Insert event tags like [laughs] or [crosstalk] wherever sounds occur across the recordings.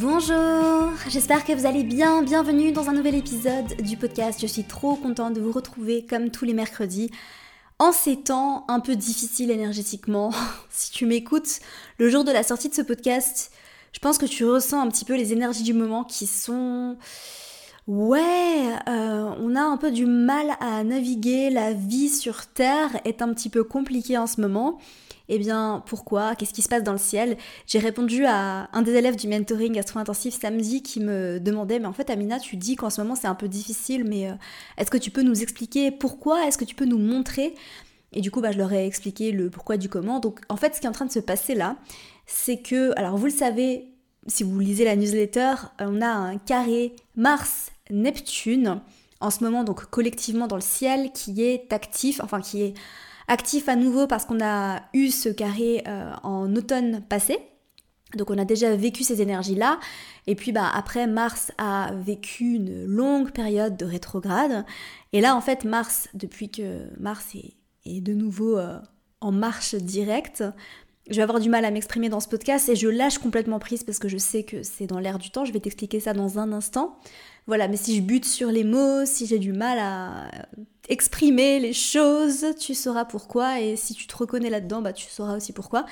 Bonjour, j'espère que vous allez bien. Bienvenue dans un nouvel épisode du podcast. Je suis trop contente de vous retrouver comme tous les mercredis. En ces temps un peu difficiles énergétiquement, [laughs] si tu m'écoutes le jour de la sortie de ce podcast, je pense que tu ressens un petit peu les énergies du moment qui sont... Ouais, euh, on a un peu du mal à naviguer, la vie sur Terre est un petit peu compliquée en ce moment. Eh bien, pourquoi? Qu'est-ce qui se passe dans le ciel? J'ai répondu à un des élèves du mentoring astro-intensif samedi qui me demandait, mais en fait Amina, tu dis qu'en ce moment c'est un peu difficile, mais euh, est-ce que tu peux nous expliquer pourquoi? Est-ce que tu peux nous montrer? Et du coup, bah, je leur ai expliqué le pourquoi du comment. Donc, en fait, ce qui est en train de se passer là, c'est que, alors vous le savez, si vous lisez la newsletter, on a un carré Mars-Neptune en ce moment, donc collectivement dans le ciel, qui est actif, enfin qui est actif à nouveau parce qu'on a eu ce carré euh, en automne passé. Donc on a déjà vécu ces énergies-là. Et puis bah, après, Mars a vécu une longue période de rétrograde. Et là, en fait, Mars, depuis que Mars est, de nouveau euh, en marche directe, je vais avoir du mal à m'exprimer dans ce podcast et je lâche complètement prise parce que je sais que c'est dans l'air du temps. Je vais t'expliquer ça dans un instant. Voilà, mais si je bute sur les mots, si j'ai du mal à exprimer les choses, tu sauras pourquoi. Et si tu te reconnais là-dedans, bah, tu sauras aussi pourquoi.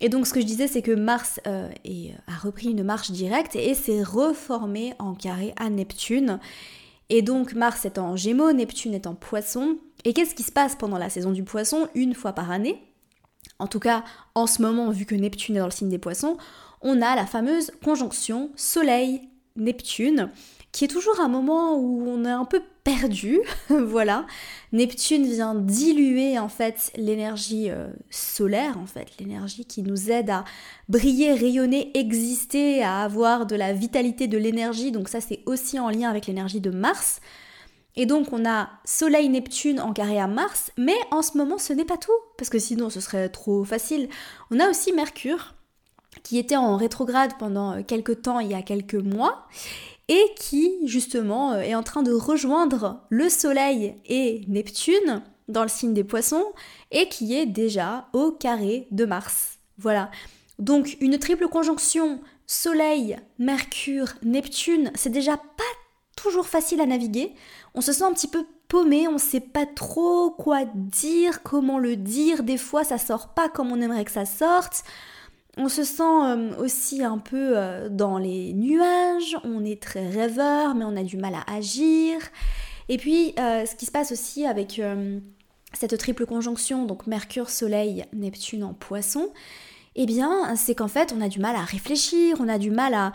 Et donc ce que je disais, c'est que Mars euh, a repris une marche directe et s'est reformé en carré à Neptune. Et donc Mars est en Gémeaux, Neptune est en Poisson. Et qu'est-ce qui se passe pendant la saison du Poisson Une fois par année, en tout cas en ce moment, vu que Neptune est dans le signe des Poissons, on a la fameuse conjonction Soleil-Neptune qui est toujours un moment où on est un peu perdu, [laughs] voilà. Neptune vient diluer en fait l'énergie euh, solaire, en fait, l'énergie qui nous aide à briller, rayonner, exister, à avoir de la vitalité, de l'énergie. Donc ça c'est aussi en lien avec l'énergie de Mars. Et donc on a Soleil Neptune en carré à Mars, mais en ce moment ce n'est pas tout, parce que sinon ce serait trop facile. On a aussi Mercure, qui était en rétrograde pendant quelques temps, il y a quelques mois, et qui justement euh, est en train de rejoindre le Soleil et Neptune dans le signe des poissons et qui est déjà au carré de Mars. Voilà. Donc une triple conjonction Soleil, Mercure, Neptune, c'est déjà pas toujours facile à naviguer. On se sent un petit peu paumé, on sait pas trop quoi dire, comment le dire. Des fois, ça sort pas comme on aimerait que ça sorte. On se sent euh, aussi un peu euh, dans les nuages, on est très rêveur, mais on a du mal à agir. Et puis, euh, ce qui se passe aussi avec cette triple conjonction, donc Mercure, Soleil, Neptune en poisson, eh bien, c'est qu'en fait, on a du mal à réfléchir, on a du mal à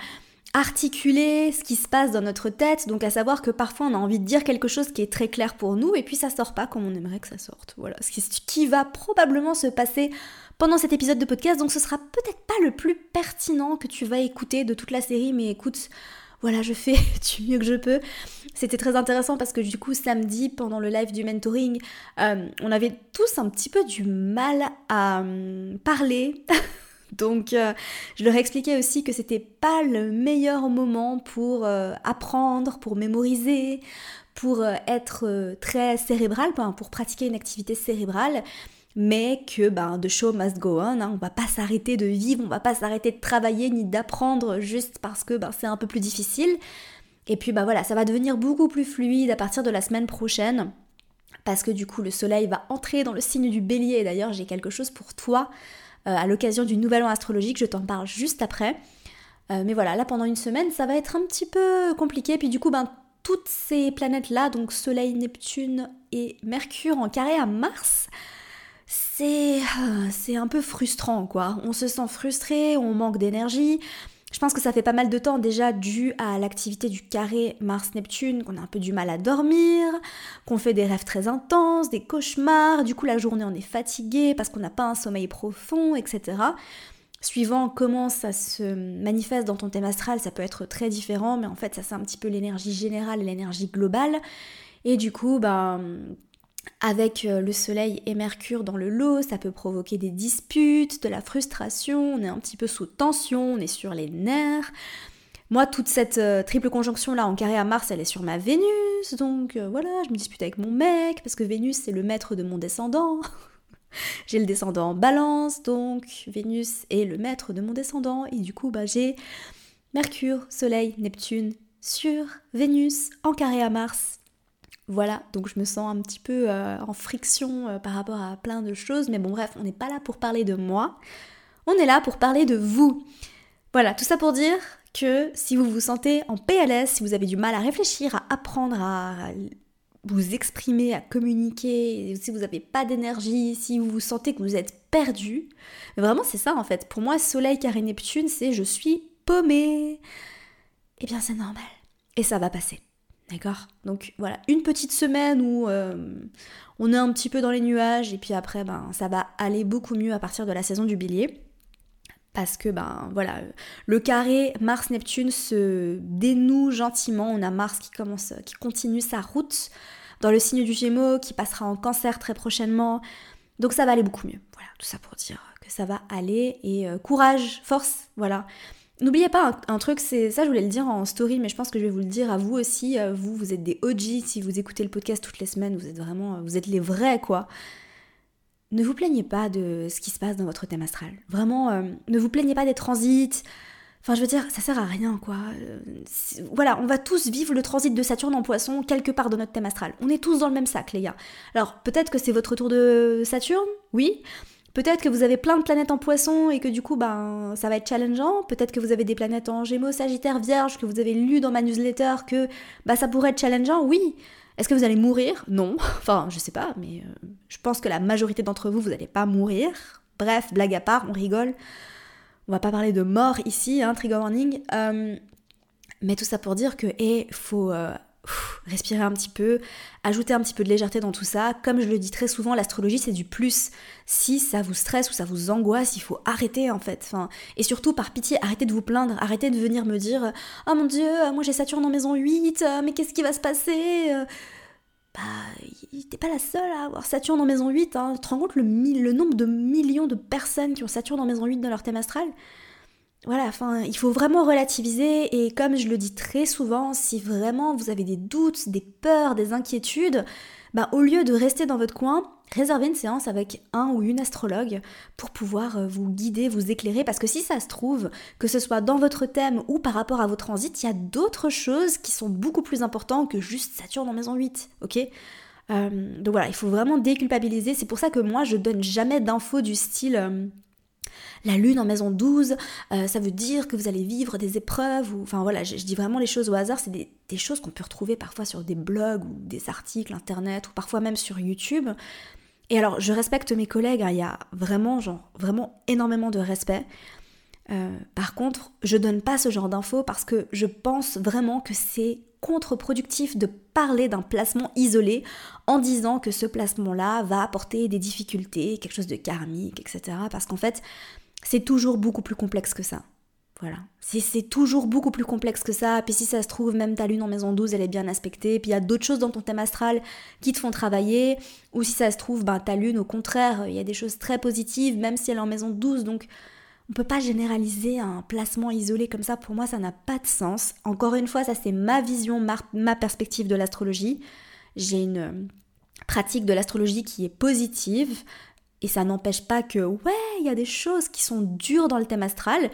articuler ce qui se passe dans notre tête, donc à savoir que parfois on a envie de dire quelque chose qui est très clair pour nous, et puis ça sort pas comme on aimerait que ça sorte. Voilà, ce qui va probablement se passer pendant cet épisode de podcast, donc ce sera peut-être pas le plus pertinent que tu vas écouter de toute la série, mais écoute, voilà, je fais [laughs] du mieux que je peux. C'était très intéressant parce que du coup, samedi, pendant le live du mentoring, euh, on avait tous un petit peu du mal à hum, parler. [laughs] Donc, euh, je leur ai expliqué aussi que c'était pas le meilleur moment pour euh, apprendre, pour mémoriser, pour être très cérébral, pour pratiquer une activité cérébrale mais que ben, the show must go on, hein, on va pas s'arrêter de vivre, on va pas s'arrêter de travailler ni d'apprendre juste parce que ben, c'est un peu plus difficile. Et puis ben voilà, ça va devenir beaucoup plus fluide à partir de la semaine prochaine parce que du coup le soleil va entrer dans le signe du bélier d'ailleurs j'ai quelque chose pour toi euh, à l'occasion du nouvel an astrologique, je t'en parle juste après. Euh, mais voilà, là pendant une semaine ça va être un petit peu compliqué, puis du coup ben toutes ces planètes là, donc Soleil, Neptune et Mercure en carré à Mars, c'est euh, c'est un peu frustrant quoi. On se sent frustré, on manque d'énergie. Je pense que ça fait pas mal de temps déjà dû à l'activité du carré Mars-Neptune qu'on a un peu du mal à dormir, qu'on fait des rêves très intenses, des cauchemars, du coup la journée on est fatigué parce qu'on n'a pas un sommeil profond, etc. Suivant comment ça se manifeste dans ton thème astral, ça peut être très différent, mais en fait ça c'est un petit peu l'énergie générale et l'énergie globale. Et du coup, ben, avec euh, le Soleil et Mercure dans le lot, ça peut provoquer des disputes, de la frustration, on est un petit peu sous tension, on est sur les nerfs. Moi, toute cette euh, triple conjonction là en carré à Mars, elle est sur ma Vénus, donc euh, voilà, je me dispute avec mon mec, parce que Vénus c'est le maître de mon descendant. [laughs] j'ai le descendant en balance, donc Vénus est le maître de mon descendant, et du coup, bah, j'ai Mercure, Soleil, Neptune, sur Vénus, en carré à Mars. Voilà, donc je me sens un petit peu euh, en friction euh, par rapport à plein de choses, mais bon bref, on n'est pas là pour parler de moi, on est là pour parler de vous. Voilà, tout ça pour dire que si vous vous sentez en PLS, si vous avez du mal à réfléchir, à apprendre à vous exprimer, à communiquer, si vous n'avez pas d'énergie, si vous vous sentez que vous êtes perdu, vraiment c'est ça en fait. Pour moi, Soleil carré Neptune, c'est je suis paumé. Eh bien c'est normal. Et ça va passer. D'accord Donc voilà, une petite semaine où euh, on est un petit peu dans les nuages et puis après, ben, ça va aller beaucoup mieux à partir de la saison du bélier. Parce que, ben voilà, le carré Mars-Neptune se dénoue gentiment. On a Mars qui commence, qui continue sa route dans le signe du Gémeaux, qui passera en cancer très prochainement. Donc ça va aller beaucoup mieux. Voilà, tout ça pour dire que ça va aller. Et euh, courage, force, voilà. N'oubliez pas un, truc, c'est ça je voulais le dire en story, mais je pense que je vais vous le dire à vous aussi. Euh, vous, vous êtes des OG, si vous écoutez le podcast toutes les semaines, vous êtes vraiment, vous êtes les vrais quoi. Ne vous plaignez pas de ce qui se passe dans votre thème astral. Vraiment, euh, ne vous plaignez pas des transits. Enfin, je veux dire, ça sert à rien, quoi. Euh, voilà, on va tous vivre le transit de Saturne en poisson quelque part dans notre thème astral. On est tous dans le même sac, les gars. Alors, peut-être que c'est votre tour de Saturne, oui. Peut-être que vous avez plein de planètes en poisson et que du coup, ben, ça va être challengeant. Peut-être que vous avez des planètes en gémeaux, sagittaire, vierge, que vous avez lu dans ma newsletter que bah, ça pourrait être challengeant. Oui. Est-ce que vous allez mourir? Non. [laughs] enfin, je sais pas, mais euh, je pense que la majorité d'entre vous, vous n'allez pas mourir. Bref, blague à part, on rigole. On va pas parler de mort ici, hein, trigger warning. Euh, mais tout ça pour dire que, et faut euh, respirer un petit peu, ajouter un petit peu de légèreté dans tout ça. Comme je le dis très souvent, l'astrologie c'est du plus. Si ça vous stresse ou ça vous angoisse, il faut arrêter en fait. Et surtout par pitié, arrêtez de vous plaindre, arrêtez de venir me dire "Oh mon dieu, moi j'ai Saturne en maison 8, mais qu'est-ce qui va se passer bah, t'es pas la seule à avoir Saturne en maison 8. Hein. Tu te rends compte le, le nombre de millions de personnes qui ont Saturne en maison 8 dans leur thème astral? Voilà, enfin, il faut vraiment relativiser et comme je le dis très souvent, si vraiment vous avez des doutes, des peurs, des inquiétudes, bah, au lieu de rester dans votre coin, réservez une séance avec un ou une astrologue pour pouvoir euh, vous guider, vous éclairer, parce que si ça se trouve, que ce soit dans votre thème ou par rapport à vos transits, il y a d'autres choses qui sont beaucoup plus importantes que juste Saturne en maison 8, ok? Euh, donc voilà, il faut vraiment déculpabiliser. C'est pour ça que moi, je donne jamais d'infos du style euh, la lune en maison 12, euh, ça veut dire que vous allez vivre des épreuves, enfin voilà, je, dis vraiment les choses au hasard, c'est des, choses qu'on peut retrouver parfois sur des blogs ou des articles internet ou parfois même sur YouTube. Et alors, je respecte mes collègues, hein, il y a vraiment, genre, vraiment énormément de respect. Euh, par contre, je donne pas ce genre d'infos parce que je pense vraiment que c'est contre-productif de parler d'un placement isolé en disant que ce placement-là va apporter des difficultés, quelque chose de karmique, etc. Parce qu'en fait, c'est toujours beaucoup plus complexe que ça. Voilà. C'est toujours beaucoup plus complexe que ça. Puis si ça se trouve, même ta lune en maison 12, elle est bien aspectée. Puis il y a d'autres choses dans ton thème astral qui te font travailler. Ou si ça se trouve, ben, ta lune, au contraire, il y a des choses très positives, même si elle est en maison 12. Donc on peut pas généraliser un placement isolé comme ça. Pour moi, ça n'a pas de sens. Encore une fois, ça c'est ma vision, ma, perspective de l'astrologie. J'ai une pratique de l'astrologie qui est positive. Et ça n'empêche pas que, ouais, il y a des choses qui sont dures dans le thème astral,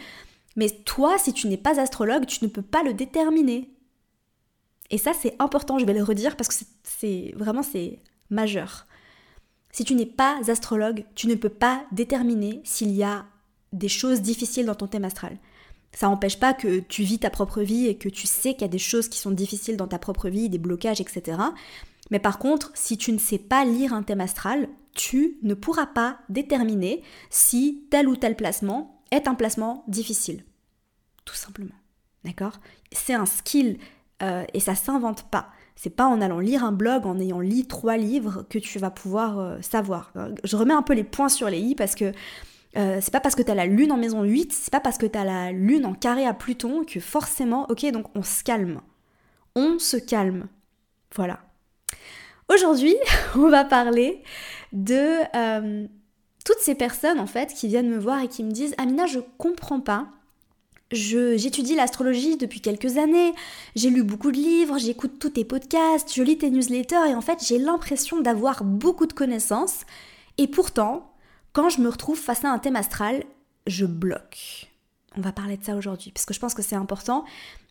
mais toi, si tu n'es pas astrologue, tu ne peux pas le déterminer. Et ça, c'est important, je vais le redire parce que c'est vraiment, c'est majeur. Si tu n'es pas astrologue, tu ne peux pas déterminer s'il y a des choses difficiles dans ton thème astral. Ça n'empêche pas que tu vis ta propre vie et que tu sais qu'il y a des choses qui sont difficiles dans ta propre vie, des blocages, etc. Mais par contre, si tu ne sais pas lire un thème astral, tu ne pourras pas déterminer si tel ou tel placement est un placement difficile. Tout simplement. D'accord? C'est un skill euh, et ça s'invente pas. C'est pas en allant lire un blog, en ayant lu trois livres que tu vas pouvoir euh, savoir. Je remets un peu les points sur les i parce que euh, c'est pas parce que tu as la lune en maison 8, c'est pas parce que tu as la lune en carré à Pluton que forcément, ok, donc on se calme. On se calme. Voilà. Aujourd'hui, [laughs] on va parler de euh, toutes ces personnes en fait qui viennent me voir et qui me disent Amina, je comprends pas. J'étudie l'astrologie depuis quelques années, j'ai lu beaucoup de livres, j'écoute tous tes podcasts, je lis tes newsletters et en fait j'ai l'impression d'avoir beaucoup de connaissances et pourtant, quand je me retrouve face à un thème astral, je bloque. on va parler de ça aujourd'hui, parce que je pense que c'est important.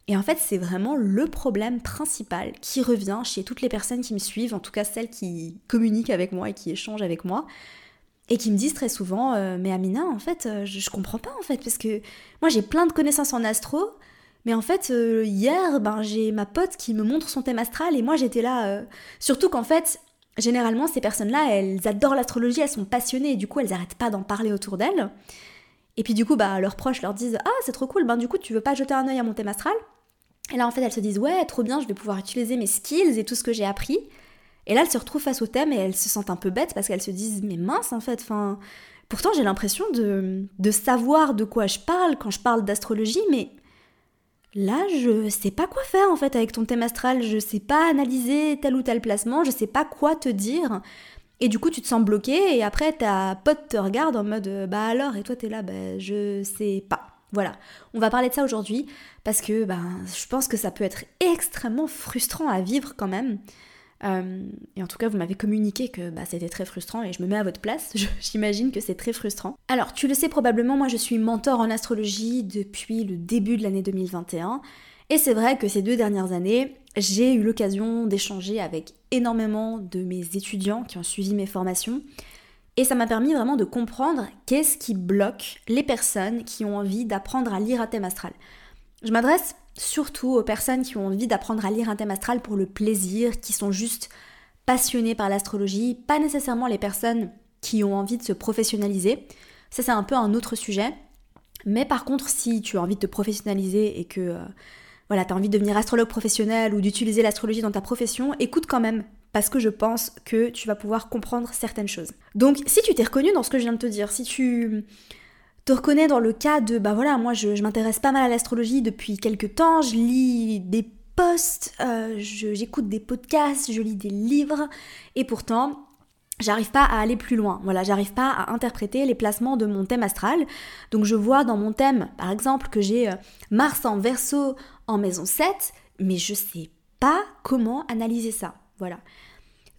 Et en fait, c'est vraiment le problème principal qui revient chez toutes les personnes qui me suivent, en tout cas celles qui communiquent avec moi et qui échangent avec moi, et qui me disent très souvent euh, Mais Amina, en fait, euh, je, je, comprends pas, en fait, parce que moi j'ai plein de connaissances en astro, mais en fait, euh, hier, ben, j'ai ma pote qui me montre son thème astral, et moi j'étais là. Surtout qu'en fait, généralement, ces personnes-là, elles adorent l'astrologie, elles sont passionnées, et du coup, elles n'arrêtent pas d'en parler autour d'elles. Et puis du coup, bah, leurs proches leur disent Ah, c'est trop cool, ben du coup, tu veux pas jeter un œil à mon thème astral? Et là, en fait, elles se disent Ouais, trop bien, je vais pouvoir utiliser mes skills et tout ce que j'ai appris. Et là, elles se retrouvent face au thème et elles se sentent un peu bêtes parce qu'elles se disent Mais mince, en fait, enfin. Pourtant, j'ai l'impression de, de savoir de quoi je parle quand je parle d'astrologie, mais là, je sais pas quoi faire en fait avec ton thème astral. Je sais pas analyser tel ou tel placement, je sais pas quoi te dire. Et du coup, tu te sens bloqué et après, ta pote te regarde en mode euh, Bah alors, et toi, t'es là, bah je sais pas. Voilà, on va parler de ça aujourd'hui parce que ben, je pense que ça peut être extrêmement frustrant à vivre quand même. Euh, et en tout cas, vous m'avez communiqué que bah, c'était très frustrant et je me mets à votre place. [laughs] J'imagine que c'est très frustrant. Alors, tu le sais probablement, moi je suis mentor en astrologie depuis le début de l'année 2021. Et c'est vrai que ces deux dernières années, j'ai eu l'occasion d'échanger avec énormément de mes étudiants qui ont suivi mes formations. Et ça m'a permis vraiment de comprendre qu'est-ce qui bloque les personnes qui ont envie d'apprendre à lire un thème astral. Je m'adresse surtout aux personnes qui ont envie d'apprendre à lire un thème astral pour le plaisir, qui sont juste passionnées par l'astrologie, pas nécessairement les personnes qui ont envie de se professionnaliser. Ça c'est un peu un autre sujet. Mais par contre, si tu as envie de te professionnaliser et que euh, voilà, tu as envie de devenir astrologue professionnel ou d'utiliser l'astrologie dans ta profession, écoute quand même parce que je pense que tu vas pouvoir comprendre certaines choses. Donc si tu t'es reconnu dans ce que je viens de te dire, si tu te reconnais dans le cas de bah voilà, moi je, m'intéresse pas mal à l'astrologie depuis quelques temps, je lis des posts, euh, j'écoute des podcasts, je lis des livres, et pourtant j'arrive pas à aller plus loin. Voilà, j'arrive pas à interpréter les placements de mon thème astral. Donc je vois dans mon thème, par exemple, que j'ai euh, Mars en verso maison 7, mais je sais pas comment analyser ça. Voilà.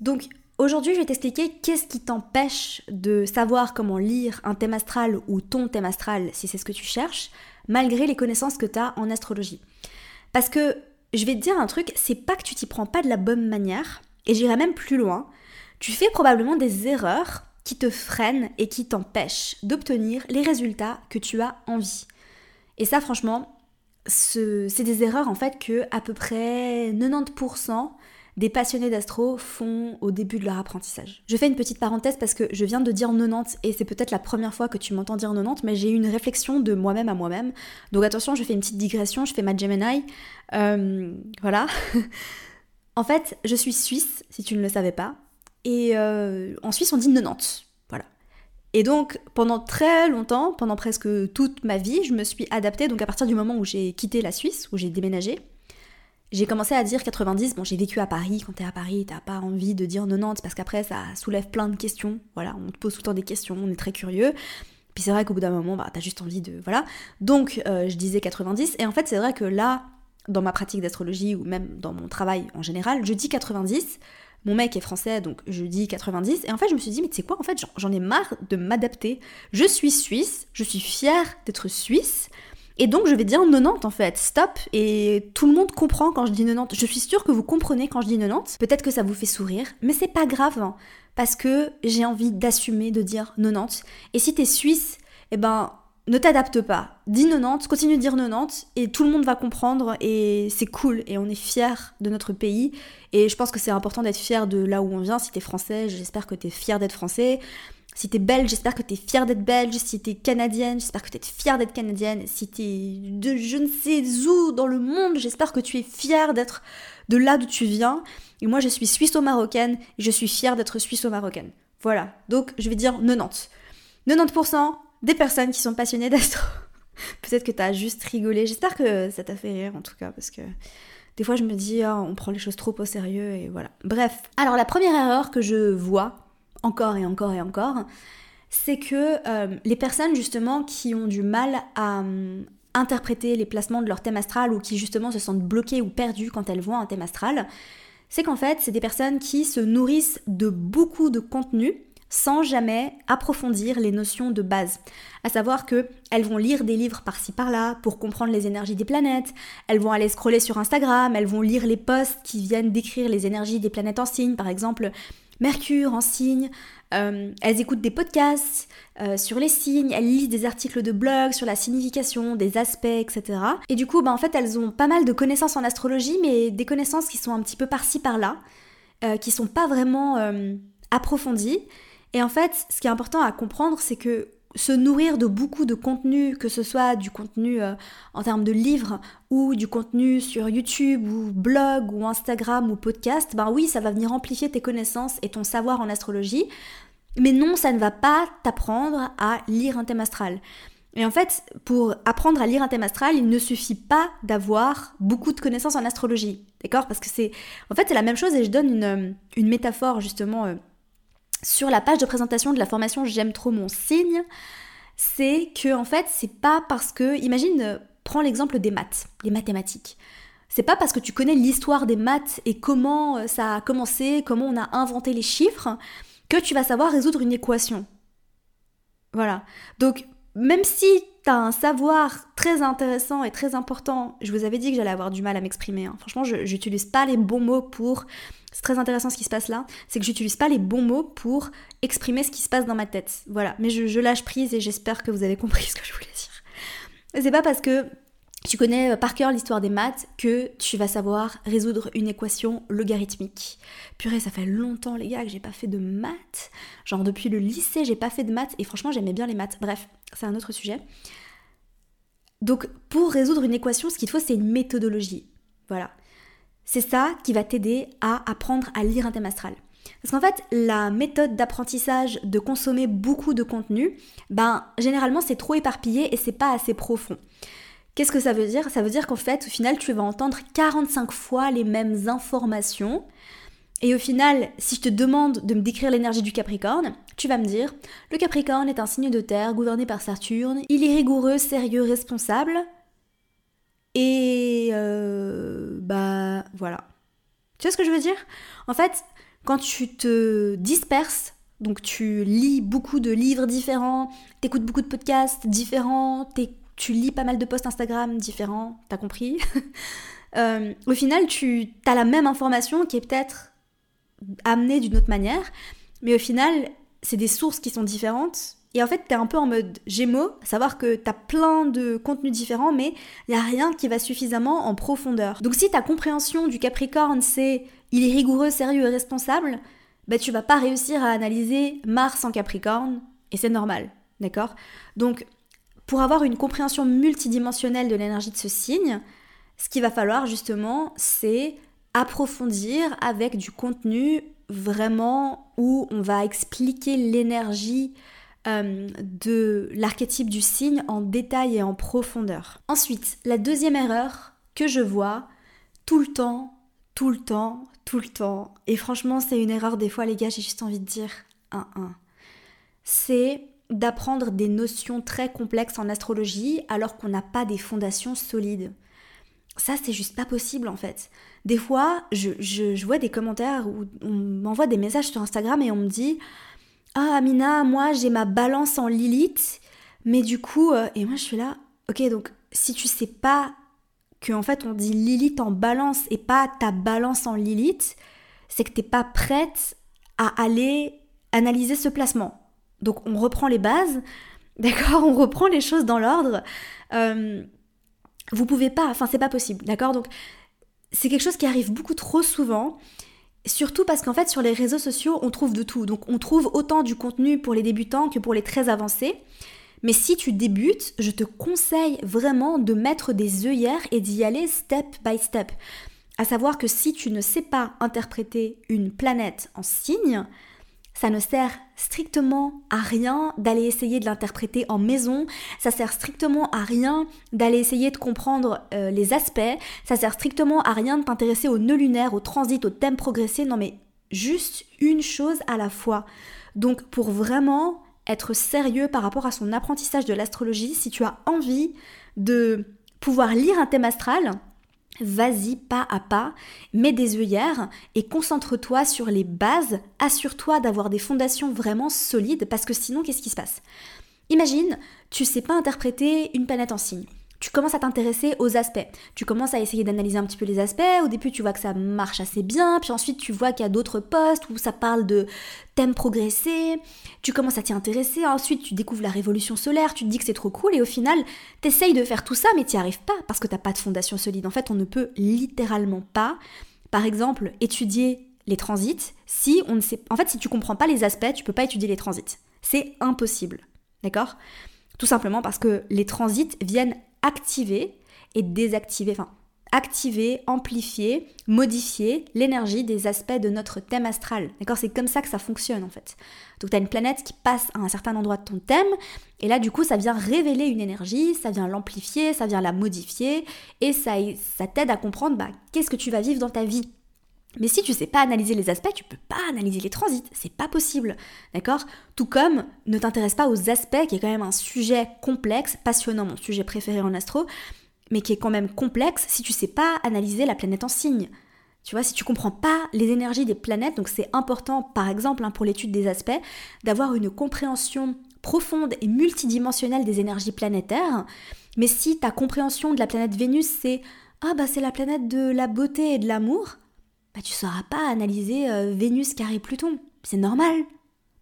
Donc aujourd'hui, je vais t'expliquer qu'est-ce qui t'empêche de savoir comment lire un thème astral ou ton thème astral si c'est ce que tu cherches, malgré les connaissances que tu as en astrologie. Parce que je vais te dire un truc, c'est pas que tu t'y prends pas de la bonne manière, et j'irai même plus loin, tu fais probablement des erreurs qui te freinent et qui t'empêchent d'obtenir les résultats que tu as envie. Et ça, franchement, c'est des erreurs en fait que à peu près 90% des passionnés d'astro font au début de leur apprentissage. Je fais une petite parenthèse parce que je viens de dire 90 et c'est peut-être la première fois que tu m'entends dire 90, mais j'ai eu une réflexion de moi-même à moi-même. Donc attention, je fais une petite digression, je fais ma Gemini. Euh, voilà. [laughs] en fait, je suis suisse, si tu ne le savais pas. Et euh, en Suisse, on dit 90. Et donc, pendant très longtemps, pendant presque toute ma vie, je me suis adaptée. Donc, à partir du moment où j'ai quitté la Suisse, où j'ai déménagé, j'ai commencé à dire 90. Bon, j'ai vécu à Paris. Quand t'es à Paris, t'as pas envie de dire 90 parce qu'après, ça soulève plein de questions. Voilà, on te pose tout le temps des questions, on est très curieux. Puis c'est vrai qu'au bout d'un moment, bah, t'as juste envie de. Voilà. Donc, euh, je disais 90. Et en fait, c'est vrai que là, dans ma pratique d'astrologie ou même dans mon travail en général, je dis 90 mon mec est français, donc je dis 90. Et en fait, je me suis dit, mais tu sais quoi, en fait, j'en ai marre de m'adapter. Je suis suisse, je suis fière d'être suisse. Et donc, je vais dire 90 en fait, stop. Et tout le monde comprend quand je dis 90. Je suis sûre que vous comprenez quand je dis 90. Peut-être que ça vous fait sourire, mais c'est pas grave. Hein, parce que j'ai envie d'assumer de dire 90. Et si t'es suisse, eh ben, ne t'adapte pas. Dis 90, continue de dire 90 et tout le monde va comprendre et c'est cool et on est fier de notre pays et je pense que c'est important d'être fier de là où on vient. Si t'es français, j'espère que t'es fier d'être français. Si t'es belge, j'espère que t'es fier d'être belge. Si t'es canadienne, j'espère que t'es fier d'être canadienne. Si t'es de je ne sais où dans le monde, j'espère que tu es fier d'être de là d'où tu viens. Et moi, je suis suisse-marocaine et je suis fière d'être suisse-marocaine. Voilà. Donc, je vais dire 90. 90%, des personnes qui sont passionnées d'astro. [laughs] Peut-être que t'as juste rigolé. J'espère que ça t'a fait rire en tout cas, parce que des fois je me dis, oh, on prend les choses trop au sérieux et voilà. Bref. Alors la première erreur que je vois, encore et encore et encore, c'est que euh, les personnes justement qui ont du mal à hum, interpréter les placements de leur thème astral ou qui justement se sentent bloquées ou perdues quand elles voient un thème astral, c'est qu'en fait c'est des personnes qui se nourrissent de beaucoup de contenu sans jamais approfondir les notions de base. À savoir que elles vont lire des livres par-ci par-là pour comprendre les énergies des planètes, elles vont aller scroller sur Instagram, elles vont lire les posts qui viennent décrire les énergies des planètes en signe, par exemple Mercure en signe, euh, elles écoutent des podcasts euh, sur les signes, elles lisent des articles de blog sur la signification, des aspects, etc. Et du coup, bah, en fait, elles ont pas mal de connaissances en astrologie, mais des connaissances qui sont un petit peu par-ci par-là, euh, qui sont pas vraiment approfondies. Et en fait, ce qui est important à comprendre, c'est que se nourrir de beaucoup de contenu, que ce soit du contenu euh, en termes de livres ou du contenu sur YouTube ou blog ou Instagram ou podcast, ben oui, ça va venir amplifier tes connaissances et ton savoir en astrologie. Mais non, ça ne va pas t'apprendre à lire un thème astral. Et en fait, pour apprendre à lire un thème astral, il ne suffit pas d'avoir beaucoup de connaissances en astrologie. D'accord? Parce que c'est. En fait, c'est la même chose et je donne une, une métaphore justement. Euh, sur la page de présentation de la formation J'aime trop mon signe, c'est que en fait, c'est pas parce que imagine euh, prends l'exemple des maths, les mathématiques. C'est pas parce que tu connais l'histoire des maths et comment euh, ça a commencé, comment on a inventé les chiffres que tu vas savoir résoudre une équation. Voilà. Donc même si tu as un savoir très intéressant et très important, je vous avais dit que j'allais avoir du mal à m'exprimer. Hein. Franchement, je pas les bons mots pour c'est très intéressant ce qui se passe là, c'est que j'utilise pas les bons mots pour exprimer ce qui se passe dans ma tête. Voilà, mais je, lâche prise et j'espère que vous avez [laughs] compris ce que je voulais dire. C'est pas parce que tu connais euh, par cœur l'histoire des maths que tu vas savoir résoudre une équation logarithmique. Purée, ça fait longtemps les gars que j'ai pas fait de maths. Genre depuis le lycée, j'ai pas fait de maths et franchement, j'aimais bien les maths. Bref, c'est un autre sujet. Donc pour résoudre une équation, ce qu'il faut c'est une méthodologie. Voilà. C'est ça qui va t'aider à apprendre à lire un thème astral. Parce qu'en fait, la méthode d'apprentissage de consommer beaucoup de contenu, ben généralement c'est trop éparpillé et c'est pas assez profond. Qu'est-ce que ça veut dire? Ça veut dire qu'en fait, au final, tu vas entendre 45 fois les mêmes informations. Et au final, si je te demande de me décrire l'énergie du Capricorne, tu vas me dire le Capricorne est un signe de terre gouverné par Saturne, il est rigoureux, sérieux, responsable, et euh, bah voilà. Tu vois ce que je veux dire? En fait, quand tu te disperses, donc tu lis beaucoup de livres différents, t'écoutes beaucoup de podcasts différents, tu lis pas mal de posts Instagram différents, t'as compris? [laughs] Euh, Au final, tu as la même information qui est peut-être amenée d'une autre manière, mais au final, c'est des sources qui sont différentes et en fait, t'es un peu en mode Gémeaux, savoir que t'as plein de contenus différents, mais il n'y a rien qui va suffisamment en profondeur. Donc si ta compréhension du Capricorne, c'est il est rigoureux, sérieux et responsable, bah tu vas pas réussir à analyser Mars en Capricorne, et c'est normal, d'accord? Donc, pour avoir une compréhension multidimensionnelle de l'énergie de ce signe, ce qu'il va falloir justement, c'est approfondir avec du contenu vraiment où on va expliquer l'énergie euh, de l'archétype du signe en détail et en profondeur. Ensuite, la deuxième erreur que je vois tout le temps, tout le temps, tout le temps, et franchement c'est une erreur des fois les gars, j'ai juste envie de dire un un, c'est d'apprendre des notions très complexes en astrologie alors qu'on n'a pas des fondations solides. Ça, c'est juste pas possible en fait. Des fois, je, je vois des commentaires où on m'envoie des messages sur Instagram et on me dit ah Amina, moi j'ai ma balance en Lilith, mais du coup, euh, et moi je suis là, ok, donc si tu sais pas que en fait on dit Lilith en balance et pas ta balance en Lilith, c'est que t'es pas prête à aller analyser ce placement. Donc on reprend les bases, [laughs] d'accord, on reprend les choses dans l'ordre. Euh, vous pouvez pas, enfin c'est pas possible, d'accord Donc c'est quelque chose qui arrive beaucoup trop souvent Surtout parce qu'en fait sur les réseaux sociaux on trouve de tout. Donc on trouve autant du contenu pour les débutants que pour les très avancés. Mais si tu débutes, je te conseille vraiment de mettre des œillères et d'y aller step by step. À savoir que si tu ne sais pas interpréter une planète en signe, ça ne sert strictement à rien d'aller essayer de l'interpréter en maison, ça sert strictement à rien d'aller essayer de comprendre euh, les aspects, ça sert strictement à rien de t'intéresser au nœud lunaire, au transit, au thème progressé, non mais juste une chose à la fois. Donc pour vraiment être sérieux par rapport à son apprentissage de l'astrologie, si tu as envie de pouvoir lire un thème astral, vas-y pas à pas, mets des œillères et concentre-toi sur les bases, assure-toi d'avoir des fondations vraiment solides parce que sinon qu'est-ce qui se passe? Imagine, tu sais pas interpréter une planète en signe tu commences à t'intéresser aux aspects. Tu commences à essayer d'analyser un petit peu les aspects. Au début, tu vois que ça marche assez bien. Puis ensuite, tu vois qu'il y a d'autres postes où ça parle de thèmes progressés. Tu commences à t'y intéresser. Ensuite, tu découvres la révolution solaire. Tu te dis que c'est trop cool. Et au final, t'essayes de faire tout ça, mais t'y arrives pas parce que t'as pas de fondation solide. En fait, on ne peut littéralement pas, par exemple, étudier les transits si on ne sait. En fait, si tu comprends pas les aspects, tu peux pas étudier les transits. C'est impossible. D'accord? Tout simplement parce que les transits viennent activer et désactiver, enfin activer, amplifier, modifier l'énergie des aspects de notre thème astral. D'accord? C'est comme ça que ça fonctionne en fait. Donc tu as une planète qui passe à un certain endroit de ton thème, et là du coup ça vient révéler une énergie, ça vient l'amplifier, ça vient la modifier, et ça, ça t'aide à comprendre bah, qu'est-ce que tu vas vivre dans ta vie? Mais si tu sais pas analyser les aspects, tu peux pas analyser les transits, c'est pas possible. D'accord? Tout comme ne t'intéresse pas aux aspects, qui est quand même un sujet complexe, passionnant, mon sujet préféré en astro, mais qui est quand même complexe si tu sais pas analyser la planète en signe. Tu vois, si tu comprends pas les énergies des planètes, donc c'est important, par exemple, hein, pour l'étude des aspects, d'avoir une compréhension profonde et multidimensionnelle des énergies planétaires. Mais si ta compréhension de la planète Vénus, c'est ah bah c'est la planète de la beauté et de l'amour, bah, tu sauras pas analyser euh, Vénus carré Pluton. C'est normal.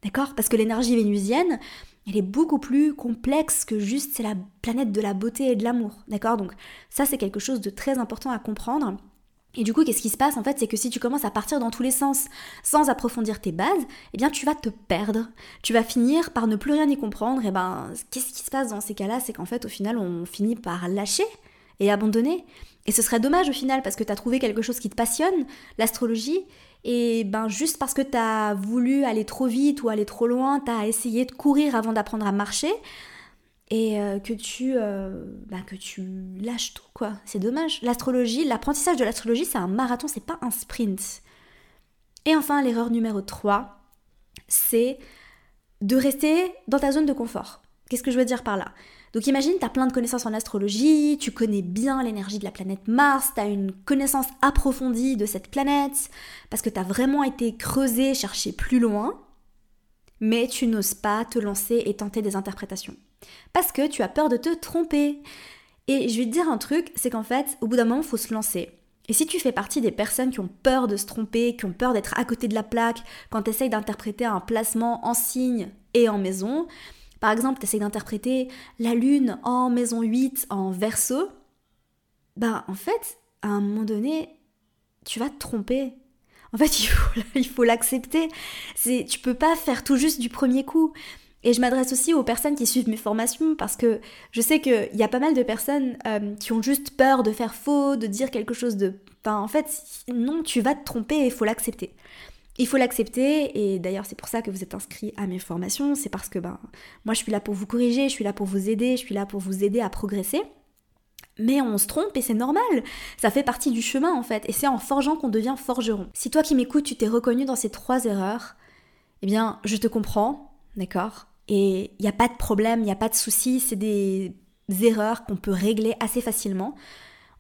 D'accord? Parce que l'énergie vénusienne, elle est beaucoup plus complexe que juste c'est la planète de la beauté et de l'amour. D'accord? Donc ça c'est quelque chose de très important à comprendre. Et du coup, qu'est-ce qui se passe en fait? C'est que si tu commences à partir dans tous les sens sans approfondir tes bases, eh bien tu vas te perdre. Tu vas finir par ne plus rien y comprendre. Et ben, qu'est-ce qui se passe dans ces cas-là? C'est qu'en fait, au final, on finit par lâcher et abandonner. Et ce serait dommage au final parce que tu as trouvé quelque chose qui te passionne, l'astrologie, et ben juste parce que tu as voulu aller trop vite ou aller trop loin, tu as essayé de courir avant d'apprendre à marcher et euh, que tu euh, ben, que tu lâches tout quoi. C'est dommage. L'astrologie, l'apprentissage de l'astrologie, c'est un marathon, c'est pas un sprint. Et enfin, l'erreur numéro 3, c'est de rester dans ta zone de confort. Qu'est-ce que je veux dire par là? Donc imagine, tu as plein de connaissances en astrologie, tu connais bien l'énergie de la planète Mars, tu as une connaissance approfondie de cette planète, parce que tu as vraiment été creusé, cherché plus loin, mais tu n'oses pas te lancer et tenter des interprétations. Parce que tu as peur de te tromper. Et je vais te dire un truc, c'est qu'en fait, au bout d'un moment, il faut se lancer. Et si tu fais partie des personnes qui ont peur de se tromper, qui ont peur d'être à côté de la plaque quand tu essayes d'interpréter un placement en signe et en maison, par exemple, tu essayes d'interpréter la lune en maison 8 en verso, ben en fait, à un moment donné, tu vas te tromper. En fait, [laughs] il faut, l'accepter. C'est, tu peux pas faire tout juste du premier coup. Et je m'adresse aussi aux personnes qui suivent mes formations parce que je sais qu'il y a pas mal de personnes euh, qui ont juste peur de faire faux, de dire quelque chose de... Enfin, en fait, non, tu vas te tromper et il faut l'accepter. Il faut l'accepter et d'ailleurs c'est pour ça que vous êtes inscrit à mes formations, c'est parce que ben moi je suis là pour vous corriger, je suis là pour vous aider, je suis là pour vous aider à progresser. Mais on se trompe et c'est normal. Ça fait partie du chemin en fait. Et c'est en forgeant qu'on devient forgeron. Si toi qui m'écoutes, tu t'es reconnu dans ces trois erreurs, eh bien, je te comprends, d'accord? Et il n'y a pas de problème, il n'y a pas de souci. C'est des erreurs qu'on peut régler assez facilement.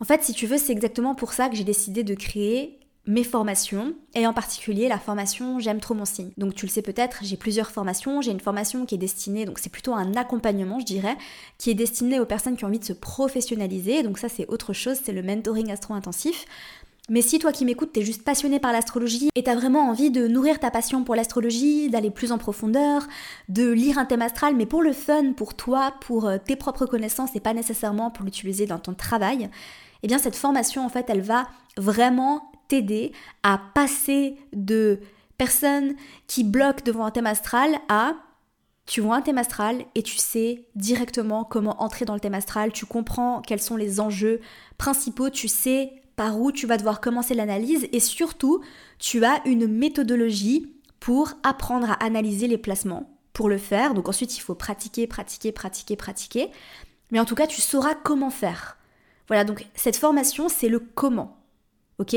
En fait, si tu veux, c'est exactement pour ça que j'ai décidé de créer mes formations, et en particulier la formation J'aime trop mon signe. Donc tu le sais peut-être, j'ai plusieurs formations. J'ai une formation qui est destinée, donc c'est plutôt un accompagnement, je dirais, qui est destiné aux personnes qui ont envie de se professionnaliser. Donc ça c'est autre chose, c'est le mentoring astro-intensif. Mais si toi qui m'écoutes, t'es juste passionné par l'astrologie et t'as vraiment envie de nourrir ta passion pour l'astrologie, d'aller plus en profondeur, de lire un thème astral, mais pour le fun, pour toi, pour euh, tes propres connaissances et pas nécessairement pour l'utiliser dans ton travail, eh bien cette formation en fait elle va vraiment t'aider à passer de personnes qui bloquent devant un thème astral à tu vois un thème astral et tu sais directement comment entrer dans le thème astral, tu comprends quels sont les enjeux principaux, tu sais par où tu vas devoir commencer l'analyse et surtout tu as une méthodologie pour apprendre à analyser les placements. Pour le faire, donc ensuite il faut pratiquer, pratiquer, pratiquer, pratiquer. Mais en tout cas, tu sauras comment faire. Voilà, donc cette formation, c'est le comment. Ok?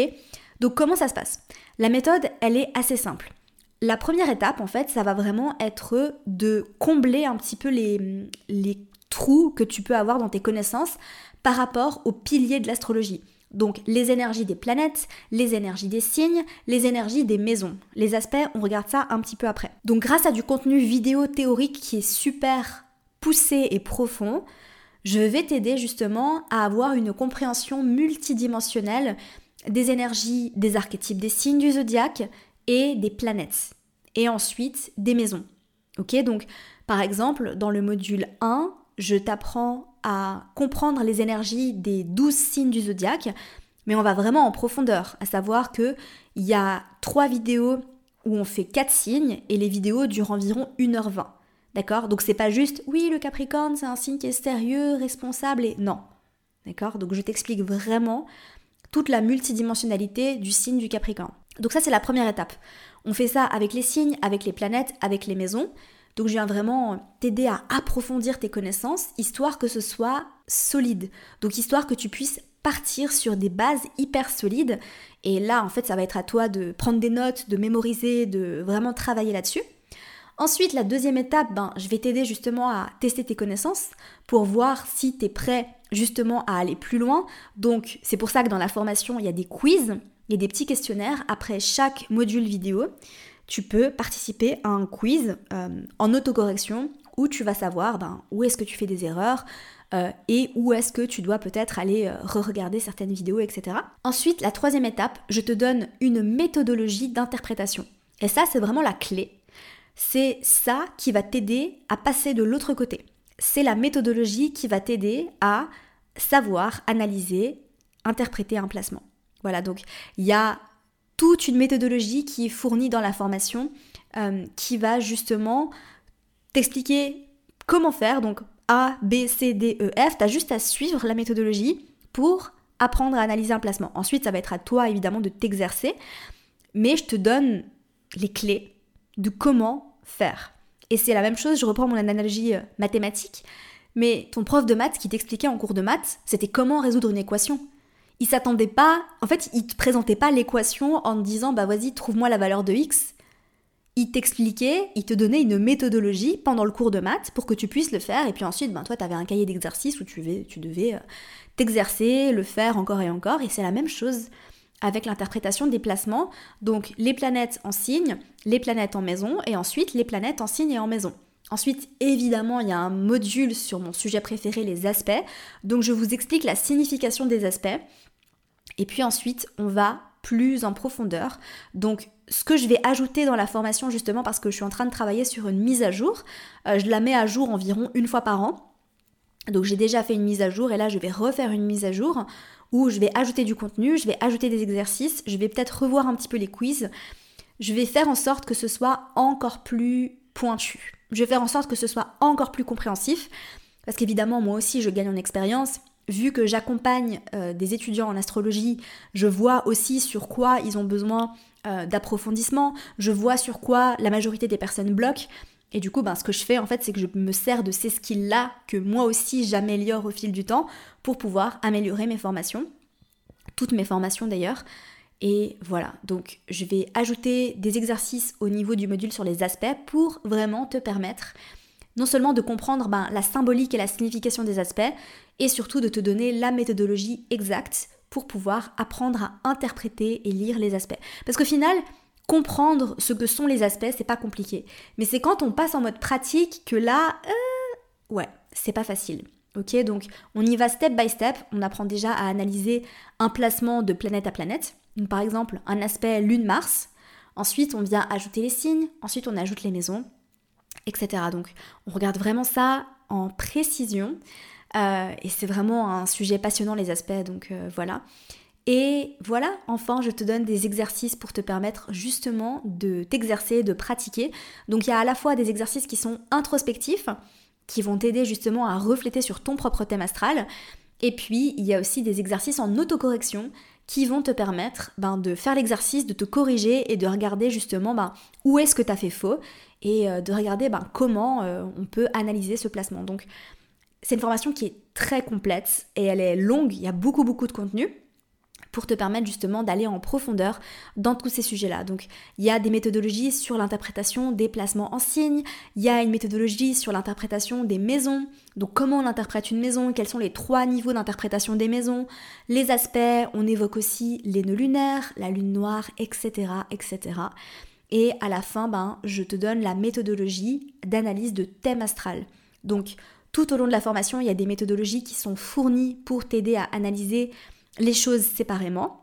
Donc comment ça se passe? La méthode, elle est assez simple. La première étape, en fait, ça va vraiment être de combler un petit peu les, les trous que tu peux avoir dans tes connaissances par rapport aux piliers de l'astrologie. Donc les énergies des planètes, les énergies des signes, les énergies des maisons. Les aspects, on regarde ça un petit peu après. Donc grâce à du contenu vidéo théorique qui est super poussé et profond, je vais t'aider justement à avoir une compréhension multidimensionnelle des énergies des archétypes des signes du zodiaque et des planètes. Et ensuite des maisons. Ok, donc par exemple, dans le module 1, je t'apprends à comprendre les énergies des 12 signes du zodiaque, mais on va vraiment en profondeur, à savoir que il y a trois vidéos où on fait quatre signes et les vidéos durent environ 1h20. D'accord? Donc c'est pas juste oui, le Capricorne, c'est un signe qui est sérieux, responsable et non. D'accord? Donc je t'explique vraiment toute la multidimensionnalité du signe du Capricorne. Donc ça c'est la première étape. On fait ça avec les signes, avec les planètes, avec les maisons. Donc je viens vraiment t'aider à approfondir tes connaissances, histoire que ce soit solide. Donc histoire que tu puisses partir sur des bases hyper solides. Et là, en fait, ça va être à toi de prendre des notes, de mémoriser, de vraiment travailler là-dessus. Ensuite, la deuxième étape, ben, je vais t'aider justement à tester tes connaissances pour voir si tu es prêt justement à aller plus loin. Donc, c'est pour ça que dans la formation, il y a des quiz, il y a des petits questionnaires après chaque module vidéo tu peux participer à un quiz euh, en autocorrection où tu vas savoir ben, où est-ce que tu fais des erreurs euh, et où est-ce que tu dois peut-être aller euh, re-regarder certaines vidéos, etc. Ensuite, la troisième étape, je te donne une méthodologie d'interprétation. Et ça, c'est vraiment la clé. C'est ça qui va t'aider à passer de l'autre côté. C'est la méthodologie qui va t'aider à savoir analyser, interpréter un placement. Voilà, donc il y a toute une méthodologie qui est fournie dans la formation euh, qui va justement t'expliquer comment faire. Donc A, B, C, D, E, F, tu as juste à suivre la méthodologie pour apprendre à analyser un placement. Ensuite, ça va être à toi évidemment de t'exercer, mais je te donne les clés de comment faire. Et c'est la même chose, je reprends mon analogie euh, mathématique, mais ton prof de maths qui t'expliquait en cours de maths, c'était comment résoudre une équation il s'attendait pas, en fait, il te présentait pas l'équation en disant bah vas-y, trouve-moi la valeur de x. Il t'expliquait, il te donnait une méthodologie pendant le cours de maths pour que tu puisses le faire. Et puis ensuite, ben, toi, tu avais un cahier d'exercice où tu devais, tu devais euh, t'exercer, le faire encore et encore. Et c'est la même chose avec l'interprétation des placements. Donc les planètes en signe, les planètes en maison, et ensuite les planètes en signe et en maison. Ensuite, évidemment, il y a un module sur mon sujet préféré, les aspects. Donc je vous explique la signification des aspects. Et puis ensuite, on va plus en profondeur. Donc, ce que je vais ajouter dans la formation, justement, parce que je suis en train de travailler sur une mise à jour, euh, je la mets à jour environ une fois par an. Donc, j'ai déjà fait une mise à jour et là, je vais refaire une mise à jour où je vais ajouter du contenu, je vais ajouter des exercices, je vais peut-être revoir un petit peu les quiz. Je vais faire en sorte que ce soit encore plus pointu. Je vais faire en sorte que ce soit encore plus compréhensif. Parce qu'évidemment, moi aussi, je gagne en expérience vu que j'accompagne euh, des étudiants en astrologie, je vois aussi sur quoi ils ont besoin euh, d'approfondissement, je vois sur quoi la majorité des personnes bloquent. Et du coup, ben, ce que je fais en fait, c'est que je me sers de ces skills-là que moi aussi j'améliore au fil du temps pour pouvoir améliorer mes formations, toutes mes formations d'ailleurs. Et voilà, donc je vais ajouter des exercices au niveau du module sur les aspects pour vraiment te permettre non seulement de comprendre ben, la symbolique et la signification des aspects, et surtout de te donner la méthodologie exacte pour pouvoir apprendre à interpréter et lire les aspects. Parce qu'au final, comprendre ce que sont les aspects, c'est pas compliqué. Mais c'est quand on passe en mode pratique que là, euh, ouais, c'est pas facile. Ok, donc on y va step by step. On apprend déjà à analyser un placement de planète à planète. par exemple, un aspect Lune-Mars. Ensuite, on vient ajouter les signes. Ensuite, on ajoute les maisons etc. Donc on regarde vraiment ça en précision. Euh, et c'est vraiment un sujet passionnant les aspects, donc euh, voilà. Et voilà, enfin, je te donne des exercices pour te permettre justement de t'exercer, de pratiquer. Donc il y a à la fois des exercices qui sont introspectifs, qui vont t'aider justement à refléter sur ton propre thème astral. Et puis il y a aussi des exercices en autocorrection qui vont te permettre ben, de faire l'exercice, de te corriger et de regarder justement ben, où est-ce que tu as fait faux et euh, de regarder ben, comment euh, on peut analyser ce placement. Donc c'est une formation qui est très complète et elle est longue, il y a beaucoup beaucoup de contenu. Pour te permettre justement d'aller en profondeur dans tous ces sujets-là. Donc il y a des méthodologies sur l'interprétation des placements en signes, il y a une méthodologie sur l'interprétation des maisons, donc comment on interprète une maison, quels sont les trois niveaux d'interprétation des maisons, les aspects, on évoque aussi les nœuds lunaires, la lune noire, etc. etc. Et à la fin, ben, je te donne la méthodologie d'analyse de thème astral. Donc tout au long de la formation, il y a des méthodologies qui sont fournies pour t'aider à analyser les choses séparément.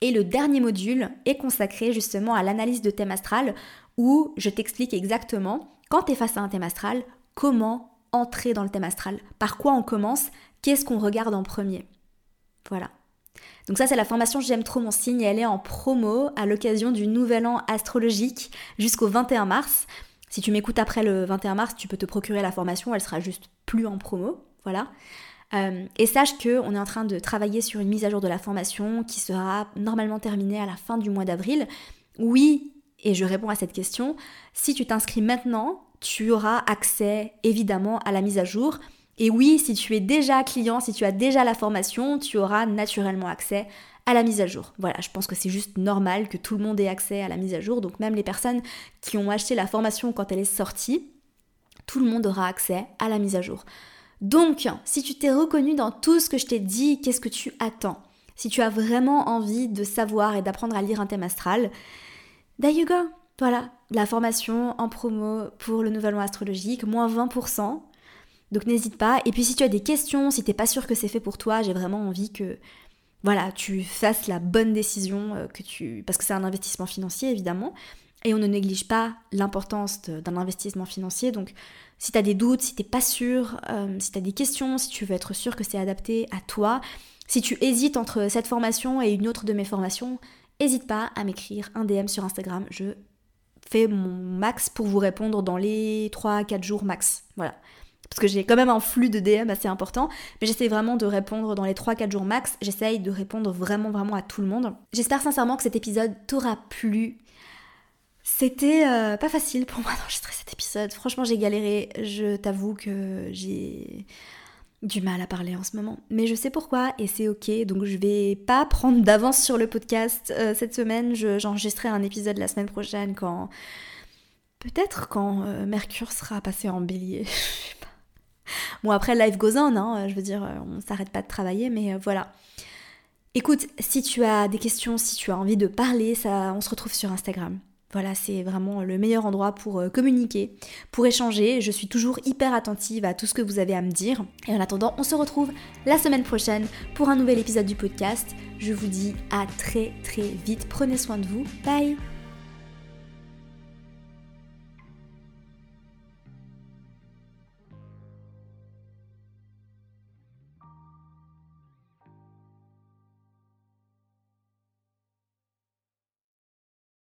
Et le dernier module est consacré justement à l'analyse de thème astral où je t'explique exactement, quand tu es face à un thème astral, comment entrer dans le thème astral, par quoi on commence, qu'est-ce qu'on regarde en premier. Voilà. Donc ça c'est la formation J'aime trop mon signe et elle est en promo à l'occasion du nouvel an astrologique jusqu'au 21 mars. Si tu m'écoutes après le 21 mars, tu peux te procurer la formation, elle sera juste plus en promo. Voilà. Euh, et sache qu'on est en train de travailler sur une mise à jour de la formation qui sera normalement terminée à la fin du mois d'avril. Oui, et je réponds à cette question, si tu t'inscris maintenant, tu auras accès évidemment à la mise à jour. Et oui, si tu es déjà client, si tu as déjà la formation, tu auras naturellement accès à la mise à jour. Voilà, je pense que c'est juste normal que tout le monde ait accès à la mise à jour. Donc même les personnes qui ont acheté la formation quand elle est sortie, tout le monde aura accès à la mise à jour. Donc, si tu t'es reconnu dans tout ce que je t'ai dit, qu'est-ce que tu attends? Si tu as vraiment envie de savoir et d'apprendre à lire un thème astral, there you go Voilà, la formation en promo pour le Nouvel An astrologique, moins 20%. Donc n'hésite pas. Et puis si tu as des questions, si t'es pas sûr que c'est fait pour toi, j'ai vraiment envie que voilà, tu fasses la bonne décision euh, tu parce que c'est un investissement financier évidemment et on ne néglige pas l'importance d'un investissement financier. Donc si tu des doutes, si tu n'es pas sûr, euh, si tu des questions, si tu veux être sûr que c'est adapté à toi, si tu hésites entre cette formation et une autre de mes formations, n'hésite pas à m'écrire un DM sur Instagram. Je fais mon max pour vous répondre dans les 3-4 jours max. Voilà. Parce que j'ai quand même un flux de DM assez important, mais j'essaie vraiment de répondre dans les 3-4 jours max. J'essaye de répondre vraiment, vraiment à tout le monde. J'espère sincèrement que cet épisode t'aura plu. C'était euh, pas facile pour [laughs] moi d'enregistrer cet épisode. Franchement, j'ai galéré. Je t'avoue que j'ai du mal à parler en ce moment. Mais je sais pourquoi et c'est ok. Donc je vais pas prendre d'avance sur le podcast euh, cette semaine. J'enregistrerai un épisode la semaine prochaine quand. Peut-être quand euh, Mercure sera passé en bélier. [laughs] bon, après, life goes on, hein. je veux dire, on s'arrête pas de travailler, mais voilà. Écoute, si tu as des questions, si tu as envie de parler, ça, on se retrouve sur Instagram. Voilà, c'est vraiment le meilleur endroit pour euh, communiquer, pour échanger. Je suis toujours hyper attentive à tout ce que vous avez à me dire. Et en attendant, on se retrouve la semaine prochaine pour un nouvel épisode du podcast. Je vous dis à très très vite. Prenez soin de vous. Bye